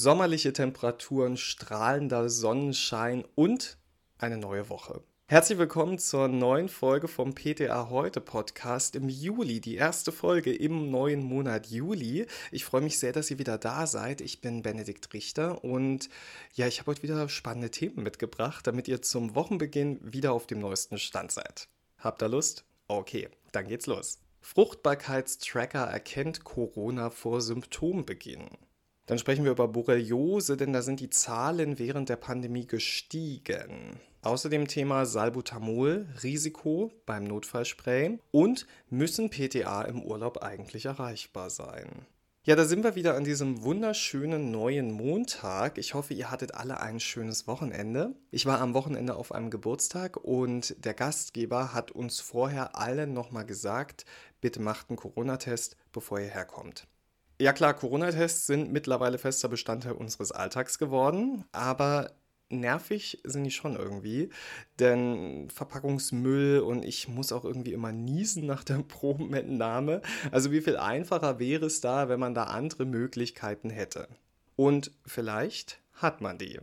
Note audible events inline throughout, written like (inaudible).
sommerliche Temperaturen, strahlender Sonnenschein und eine neue Woche. Herzlich willkommen zur neuen Folge vom PTA Heute Podcast im Juli, die erste Folge im neuen Monat Juli. Ich freue mich sehr, dass ihr wieder da seid. Ich bin Benedikt Richter und ja, ich habe heute wieder spannende Themen mitgebracht, damit ihr zum Wochenbeginn wieder auf dem neuesten Stand seid. Habt ihr Lust? Okay, dann geht's los. Fruchtbarkeitstracker erkennt Corona vor Symptombeginn. Dann sprechen wir über Borreliose, denn da sind die Zahlen während der Pandemie gestiegen. Außerdem Thema Salbutamol, Risiko beim Notfallspray und müssen PTA im Urlaub eigentlich erreichbar sein? Ja, da sind wir wieder an diesem wunderschönen neuen Montag. Ich hoffe, ihr hattet alle ein schönes Wochenende. Ich war am Wochenende auf einem Geburtstag und der Gastgeber hat uns vorher allen nochmal gesagt, bitte macht einen Corona-Test, bevor ihr herkommt. Ja klar, Corona-Tests sind mittlerweile fester Bestandteil unseres Alltags geworden, aber nervig sind die schon irgendwie, denn Verpackungsmüll und ich muss auch irgendwie immer niesen nach der (laughs) Probenentnahme. Also wie viel einfacher wäre es da, wenn man da andere Möglichkeiten hätte? Und vielleicht hat man die.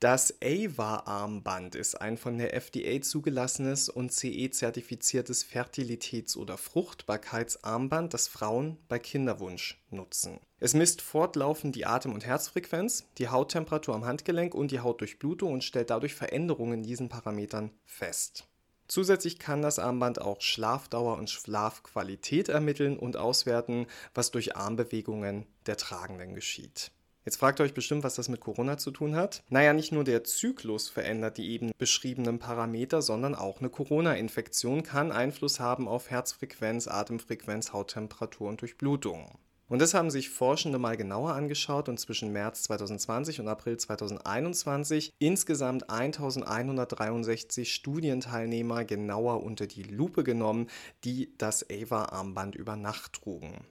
Das AVA-Armband ist ein von der FDA zugelassenes und CE-zertifiziertes Fertilitäts- oder Fruchtbarkeitsarmband, das Frauen bei Kinderwunsch nutzen. Es misst fortlaufend die Atem- und Herzfrequenz, die Hauttemperatur am Handgelenk und die Hautdurchblutung und stellt dadurch Veränderungen in diesen Parametern fest. Zusätzlich kann das Armband auch Schlafdauer und Schlafqualität ermitteln und auswerten, was durch Armbewegungen der Tragenden geschieht. Jetzt fragt ihr euch bestimmt, was das mit Corona zu tun hat. Naja, nicht nur der Zyklus verändert die eben beschriebenen Parameter, sondern auch eine Corona-Infektion kann Einfluss haben auf Herzfrequenz, Atemfrequenz, Hauttemperatur und Durchblutung. Und das haben sich Forschende mal genauer angeschaut und zwischen März 2020 und April 2021 insgesamt 1163 Studienteilnehmer genauer unter die Lupe genommen, die das AVA-Armband über Nacht trugen.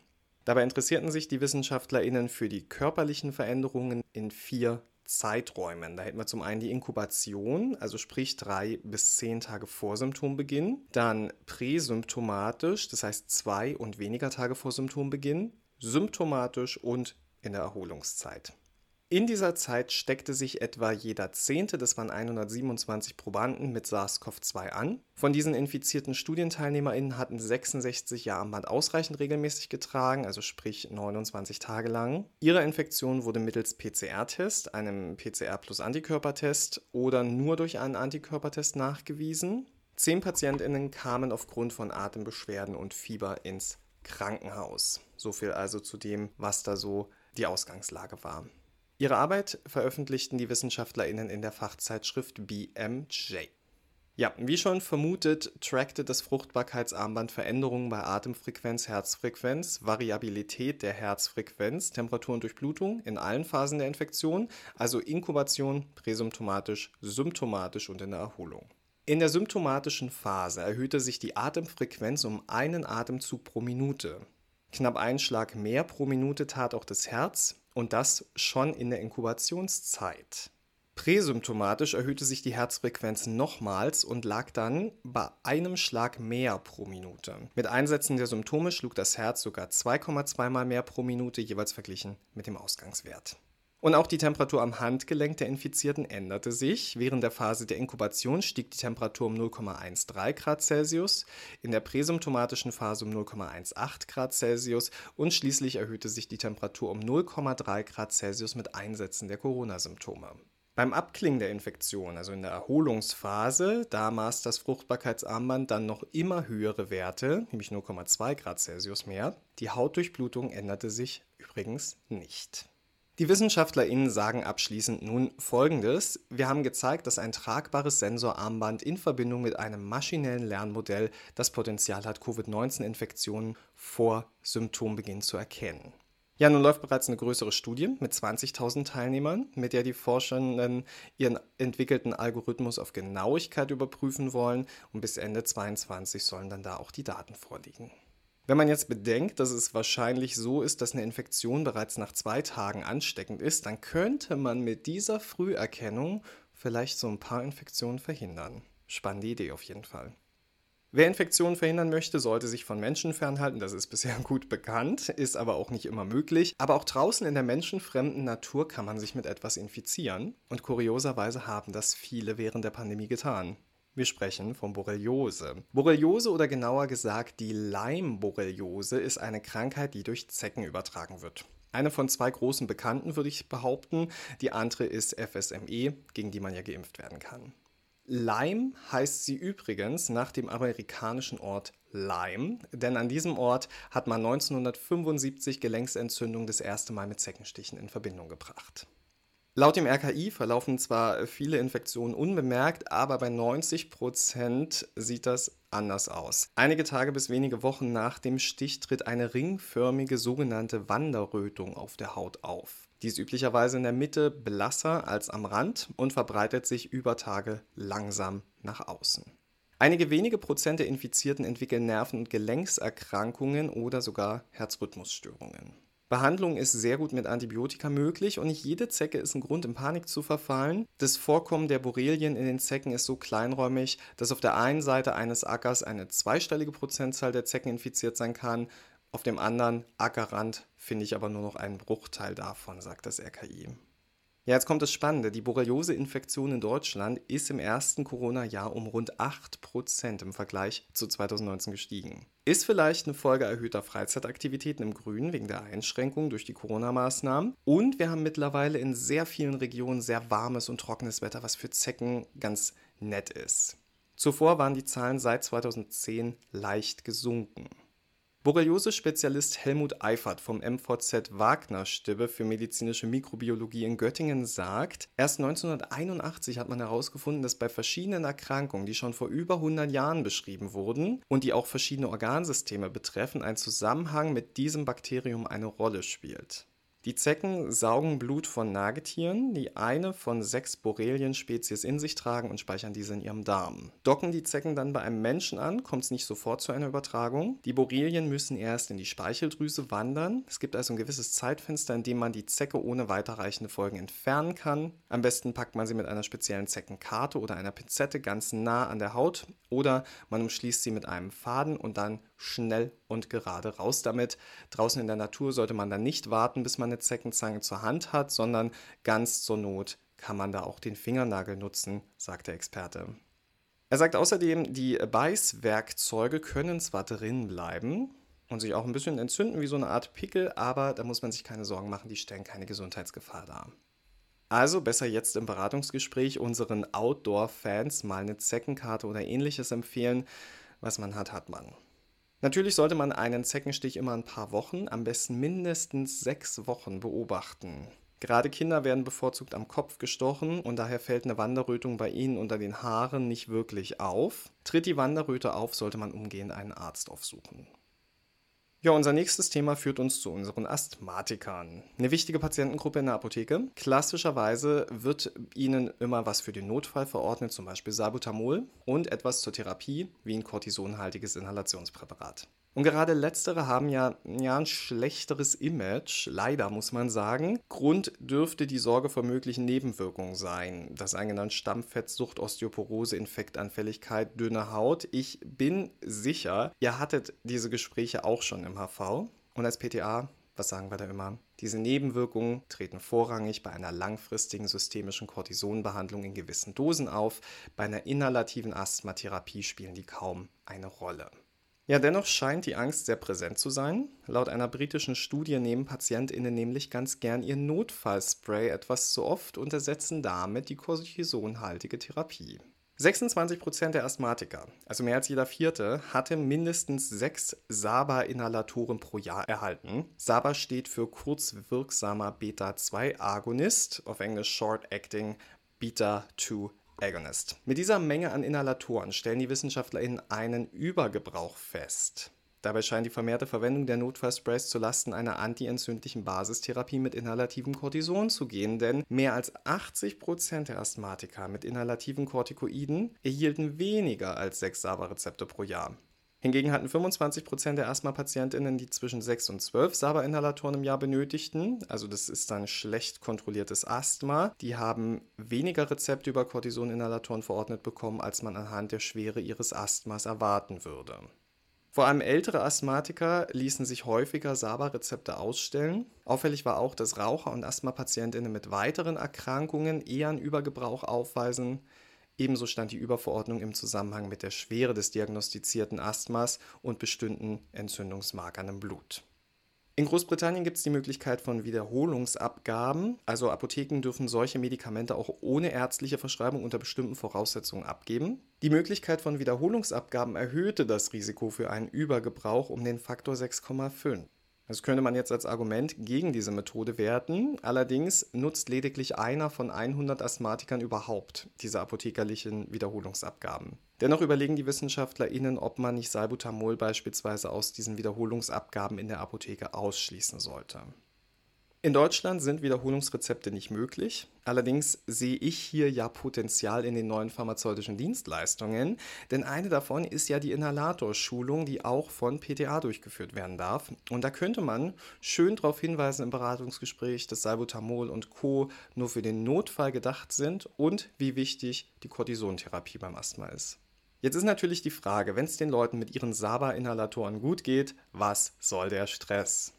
Dabei interessierten sich die WissenschaftlerInnen für die körperlichen Veränderungen in vier Zeiträumen. Da hätten wir zum einen die Inkubation, also sprich drei bis zehn Tage vor Symptombeginn, dann präsymptomatisch, das heißt zwei und weniger Tage vor Symptombeginn, symptomatisch und in der Erholungszeit. In dieser Zeit steckte sich etwa jeder Zehnte, das waren 127 Probanden, mit SARS-CoV-2 an. Von diesen infizierten StudienteilnehmerInnen hatten 66 Jahre am Band ausreichend regelmäßig getragen, also sprich 29 Tage lang. Ihre Infektion wurde mittels PCR-Test, einem PCR plus Antikörpertest oder nur durch einen Antikörpertest nachgewiesen. Zehn PatientInnen kamen aufgrund von Atembeschwerden und Fieber ins Krankenhaus. So viel also zu dem, was da so die Ausgangslage war. Ihre Arbeit veröffentlichten die WissenschaftlerInnen in der Fachzeitschrift BMJ. Ja, wie schon vermutet, trackte das Fruchtbarkeitsarmband Veränderungen bei Atemfrequenz, Herzfrequenz, Variabilität der Herzfrequenz, Temperatur und Durchblutung in allen Phasen der Infektion, also Inkubation, präsymptomatisch, symptomatisch und in der Erholung. In der symptomatischen Phase erhöhte sich die Atemfrequenz um einen Atemzug pro Minute. Knapp einen Schlag mehr pro Minute tat auch das Herz und das schon in der Inkubationszeit. Präsymptomatisch erhöhte sich die Herzfrequenz nochmals und lag dann bei einem Schlag mehr pro Minute. Mit Einsetzen der Symptome schlug das Herz sogar 2,2 mal mehr pro Minute, jeweils verglichen mit dem Ausgangswert. Und auch die Temperatur am Handgelenk der Infizierten änderte sich. Während der Phase der Inkubation stieg die Temperatur um 0,13 Grad Celsius, in der präsymptomatischen Phase um 0,18 Grad Celsius und schließlich erhöhte sich die Temperatur um 0,3 Grad Celsius mit Einsetzen der Corona-Symptome. Beim Abklingen der Infektion, also in der Erholungsphase, da maß das Fruchtbarkeitsarmband dann noch immer höhere Werte, nämlich 0,2 Grad Celsius mehr. Die Hautdurchblutung änderte sich übrigens nicht. Die WissenschaftlerInnen sagen abschließend nun folgendes: Wir haben gezeigt, dass ein tragbares Sensorarmband in Verbindung mit einem maschinellen Lernmodell das Potenzial hat, Covid-19-Infektionen vor Symptombeginn zu erkennen. Ja, nun läuft bereits eine größere Studie mit 20.000 Teilnehmern, mit der die Forschenden ihren entwickelten Algorithmus auf Genauigkeit überprüfen wollen und bis Ende 2022 sollen dann da auch die Daten vorliegen. Wenn man jetzt bedenkt, dass es wahrscheinlich so ist, dass eine Infektion bereits nach zwei Tagen ansteckend ist, dann könnte man mit dieser Früherkennung vielleicht so ein paar Infektionen verhindern. Spannende Idee auf jeden Fall. Wer Infektionen verhindern möchte, sollte sich von Menschen fernhalten. Das ist (laughs) bisher gut bekannt, ist aber auch nicht immer möglich. Aber auch draußen in der menschenfremden Natur kann man sich mit etwas infizieren. Und kurioserweise haben das viele während der Pandemie getan. Wir sprechen von Borreliose. Borreliose oder genauer gesagt die Leimborreliose ist eine Krankheit, die durch Zecken übertragen wird. Eine von zwei großen Bekannten würde ich behaupten. Die andere ist FSME, gegen die man ja geimpft werden kann. Lyme heißt sie übrigens nach dem amerikanischen Ort Lyme, denn an diesem Ort hat man 1975 Gelenksentzündung das erste Mal mit Zeckenstichen in Verbindung gebracht. Laut dem RKI verlaufen zwar viele Infektionen unbemerkt, aber bei 90 Prozent sieht das anders aus. Einige Tage bis wenige Wochen nach dem Stich tritt eine ringförmige sogenannte Wanderrötung auf der Haut auf. Die ist üblicherweise in der Mitte blasser als am Rand und verbreitet sich über Tage langsam nach außen. Einige wenige Prozent der Infizierten entwickeln Nerven- und Gelenkserkrankungen oder sogar Herzrhythmusstörungen. Behandlung ist sehr gut mit Antibiotika möglich und nicht jede Zecke ist ein Grund, in Panik zu verfallen. Das Vorkommen der Borrelien in den Zecken ist so kleinräumig, dass auf der einen Seite eines Ackers eine zweistellige Prozentzahl der Zecken infiziert sein kann, auf dem anderen Ackerrand finde ich aber nur noch einen Bruchteil davon, sagt das RKI. Ja, jetzt kommt das Spannende. Die Borreliose-Infektion in Deutschland ist im ersten Corona-Jahr um rund 8% im Vergleich zu 2019 gestiegen. Ist vielleicht eine Folge erhöhter Freizeitaktivitäten im Grünen wegen der Einschränkungen durch die Corona-Maßnahmen. Und wir haben mittlerweile in sehr vielen Regionen sehr warmes und trockenes Wetter, was für Zecken ganz nett ist. Zuvor waren die Zahlen seit 2010 leicht gesunken. Borreliose-Spezialist Helmut Eifert vom MVZ Wagner-Stibbe für medizinische Mikrobiologie in Göttingen sagt, erst 1981 hat man herausgefunden, dass bei verschiedenen Erkrankungen, die schon vor über 100 Jahren beschrieben wurden und die auch verschiedene Organsysteme betreffen, ein Zusammenhang mit diesem Bakterium eine Rolle spielt. Die Zecken saugen Blut von Nagetieren, die eine von sechs Borrelien-Spezies in sich tragen und speichern diese in ihrem Darm. Docken die Zecken dann bei einem Menschen an, kommt es nicht sofort zu einer Übertragung. Die Borrelien müssen erst in die Speicheldrüse wandern. Es gibt also ein gewisses Zeitfenster, in dem man die Zecke ohne weiterreichende Folgen entfernen kann. Am besten packt man sie mit einer speziellen Zeckenkarte oder einer Pinzette ganz nah an der Haut oder man umschließt sie mit einem Faden und dann schnell und gerade raus damit. Draußen in der Natur sollte man dann nicht warten, bis man eine Zeckenzange zur Hand hat, sondern ganz zur Not kann man da auch den Fingernagel nutzen, sagt der Experte. Er sagt außerdem, die Beißwerkzeuge können zwar drin bleiben und sich auch ein bisschen entzünden wie so eine Art Pickel, aber da muss man sich keine Sorgen machen, die stellen keine Gesundheitsgefahr dar. Also besser jetzt im Beratungsgespräch unseren Outdoor-Fans mal eine Zeckenkarte oder ähnliches empfehlen. Was man hat, hat man. Natürlich sollte man einen Zeckenstich immer ein paar Wochen, am besten mindestens sechs Wochen beobachten. Gerade Kinder werden bevorzugt am Kopf gestochen und daher fällt eine Wanderrötung bei ihnen unter den Haaren nicht wirklich auf. Tritt die Wanderröte auf, sollte man umgehend einen Arzt aufsuchen. Ja, unser nächstes Thema führt uns zu unseren Asthmatikern. Eine wichtige Patientengruppe in der Apotheke. Klassischerweise wird ihnen immer was für den Notfall verordnet, zum Beispiel Salbutamol und etwas zur Therapie, wie ein kortisonhaltiges Inhalationspräparat. Und gerade letztere haben ja, ja ein schlechteres Image, leider muss man sagen. Grund dürfte die Sorge vor möglichen Nebenwirkungen sein. Das eingenannte Stammfettsucht, Osteoporose, Infektanfälligkeit, dünne Haut. Ich bin sicher, ihr hattet diese Gespräche auch schon im. Und als PTA, was sagen wir da immer? Diese Nebenwirkungen treten vorrangig bei einer langfristigen systemischen Cortisonbehandlung in gewissen Dosen auf. Bei einer inhalativen Asthmatherapie spielen die kaum eine Rolle. Ja, dennoch scheint die Angst sehr präsent zu sein. Laut einer britischen Studie nehmen PatientInnen nämlich ganz gern ihr Notfallspray etwas zu oft und ersetzen damit die cortisonhaltige Therapie. 26% der Asthmatiker, also mehr als jeder vierte, hatte mindestens sechs SABA-Inhalatoren pro Jahr erhalten. SABA steht für kurzwirksamer Beta-2-Agonist, auf Englisch Short Acting Beta-2 Agonist. Mit dieser Menge an Inhalatoren stellen die WissenschaftlerInnen einen Übergebrauch fest. Dabei scheint die vermehrte Verwendung der Notfallsprays zulasten einer antientzündlichen Basistherapie mit inhalativem Cortison zu gehen, denn mehr als 80% der Asthmatiker mit inhalativen Corticoiden erhielten weniger als sechs SABA-Rezepte pro Jahr. Hingegen hatten 25% der Asthma-PatientInnen, die zwischen 6 und 12 SABA-Inhalatoren im Jahr benötigten, also das ist dann schlecht kontrolliertes Asthma, die haben weniger Rezepte über Cortison-Inhalatoren verordnet bekommen, als man anhand der Schwere ihres Asthmas erwarten würde. Vor allem ältere Asthmatiker ließen sich häufiger SABA-Rezepte ausstellen. Auffällig war auch, dass Raucher und Asthma-PatientInnen mit weiteren Erkrankungen eher einen Übergebrauch aufweisen. Ebenso stand die Überverordnung im Zusammenhang mit der Schwere des diagnostizierten Asthmas und bestimmten Entzündungsmarkern im Blut. In Großbritannien gibt es die Möglichkeit von Wiederholungsabgaben. Also Apotheken dürfen solche Medikamente auch ohne ärztliche Verschreibung unter bestimmten Voraussetzungen abgeben. Die Möglichkeit von Wiederholungsabgaben erhöhte das Risiko für einen Übergebrauch um den Faktor 6,5. Das könnte man jetzt als Argument gegen diese Methode werten. Allerdings nutzt lediglich einer von 100 Asthmatikern überhaupt diese apothekerlichen Wiederholungsabgaben. Dennoch überlegen die WissenschaftlerInnen, ob man nicht Salbutamol beispielsweise aus diesen Wiederholungsabgaben in der Apotheke ausschließen sollte. In Deutschland sind Wiederholungsrezepte nicht möglich. Allerdings sehe ich hier ja Potenzial in den neuen pharmazeutischen Dienstleistungen, denn eine davon ist ja die Inhalatorschulung, die auch von PTA durchgeführt werden darf. Und da könnte man schön darauf hinweisen im Beratungsgespräch, dass Salbutamol und Co. nur für den Notfall gedacht sind und wie wichtig die Cortisontherapie beim Asthma ist. Jetzt ist natürlich die Frage, wenn es den Leuten mit ihren SABA-Inhalatoren gut geht, was soll der Stress?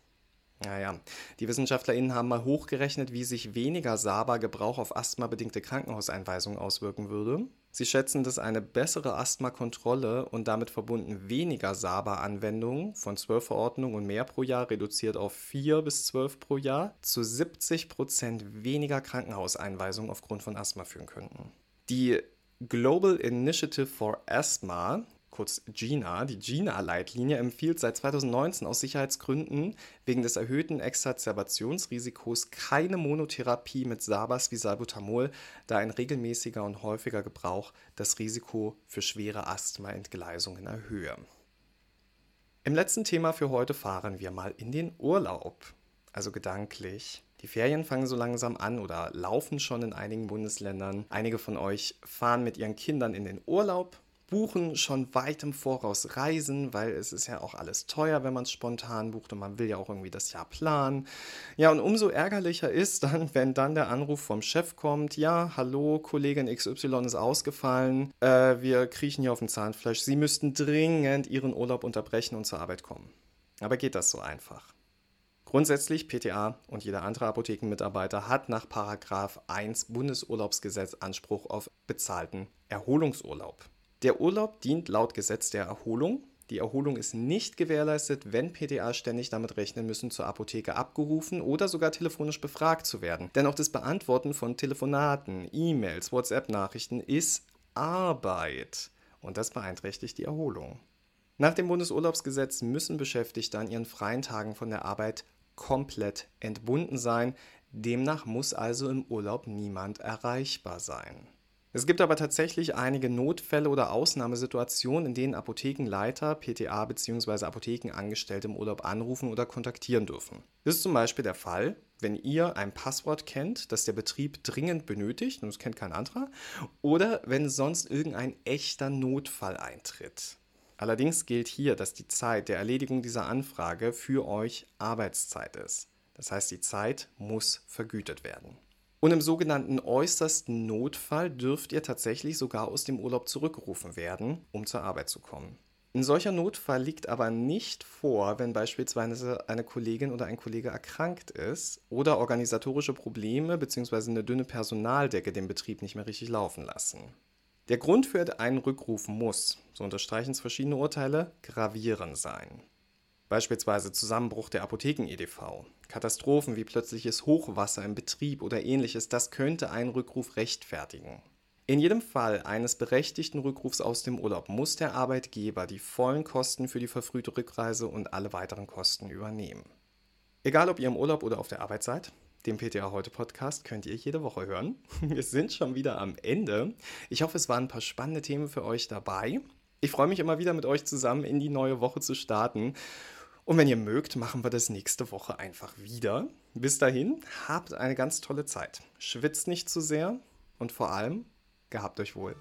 Naja, die WissenschaftlerInnen haben mal hochgerechnet, wie sich weniger SABA-Gebrauch auf asthmabedingte Krankenhauseinweisungen auswirken würde. Sie schätzen, dass eine bessere Asthmakontrolle und damit verbunden weniger SABA-Anwendungen von 12 Verordnungen und mehr pro Jahr reduziert auf 4 bis 12 pro Jahr zu 70 Prozent weniger Krankenhauseinweisungen aufgrund von Asthma führen könnten. Die Global Initiative for Asthma kurz GINA, die GINA-Leitlinie empfiehlt seit 2019 aus Sicherheitsgründen wegen des erhöhten Exazerbationsrisikos keine Monotherapie mit Sabas wie Salbutamol, da ein regelmäßiger und häufiger Gebrauch das Risiko für schwere Asthma-Entgleisungen erhöhe. Im letzten Thema für heute fahren wir mal in den Urlaub, also gedanklich. Die Ferien fangen so langsam an oder laufen schon in einigen Bundesländern. Einige von euch fahren mit ihren Kindern in den Urlaub buchen schon weit im Voraus Reisen, weil es ist ja auch alles teuer, wenn man es spontan bucht und man will ja auch irgendwie das Jahr planen. Ja, und umso ärgerlicher ist dann, (laughs) wenn dann der Anruf vom Chef kommt, ja, hallo, Kollegin XY ist ausgefallen, äh, wir kriechen hier auf dem Zahnfleisch, Sie müssten dringend Ihren Urlaub unterbrechen und zur Arbeit kommen. Aber geht das so einfach? Grundsätzlich, PTA und jeder andere Apothekenmitarbeiter hat nach 1 Bundesurlaubsgesetz Anspruch auf bezahlten Erholungsurlaub. Der Urlaub dient laut Gesetz der Erholung. Die Erholung ist nicht gewährleistet, wenn PTA ständig damit rechnen müssen, zur Apotheke abgerufen oder sogar telefonisch befragt zu werden. Denn auch das Beantworten von Telefonaten, E-Mails, WhatsApp-Nachrichten ist Arbeit. Und das beeinträchtigt die Erholung. Nach dem Bundesurlaubsgesetz müssen Beschäftigte an ihren freien Tagen von der Arbeit komplett entbunden sein. Demnach muss also im Urlaub niemand erreichbar sein. Es gibt aber tatsächlich einige Notfälle oder Ausnahmesituationen, in denen Apothekenleiter, PTA bzw. Apothekenangestellte im Urlaub anrufen oder kontaktieren dürfen. Das ist zum Beispiel der Fall, wenn ihr ein Passwort kennt, das der Betrieb dringend benötigt, und es kennt kein anderer, oder wenn sonst irgendein echter Notfall eintritt. Allerdings gilt hier, dass die Zeit der Erledigung dieser Anfrage für euch Arbeitszeit ist. Das heißt, die Zeit muss vergütet werden. Und im sogenannten äußersten Notfall dürft ihr tatsächlich sogar aus dem Urlaub zurückgerufen werden, um zur Arbeit zu kommen. Ein solcher Notfall liegt aber nicht vor, wenn beispielsweise eine Kollegin oder ein Kollege erkrankt ist oder organisatorische Probleme bzw. eine dünne Personaldecke den Betrieb nicht mehr richtig laufen lassen. Der Grund für einen Rückruf muss, so unterstreichen es verschiedene Urteile, gravierend sein. Beispielsweise Zusammenbruch der Apotheken-EDV, Katastrophen wie plötzliches Hochwasser im Betrieb oder ähnliches, das könnte einen Rückruf rechtfertigen. In jedem Fall eines berechtigten Rückrufs aus dem Urlaub muss der Arbeitgeber die vollen Kosten für die verfrühte Rückreise und alle weiteren Kosten übernehmen. Egal ob ihr im Urlaub oder auf der Arbeit seid, den PTA heute Podcast könnt ihr jede Woche hören. (laughs) Wir sind schon wieder am Ende. Ich hoffe, es waren ein paar spannende Themen für euch dabei. Ich freue mich immer wieder mit euch zusammen in die neue Woche zu starten. Und wenn ihr mögt, machen wir das nächste Woche einfach wieder. Bis dahin, habt eine ganz tolle Zeit. Schwitzt nicht zu sehr und vor allem, gehabt euch wohl.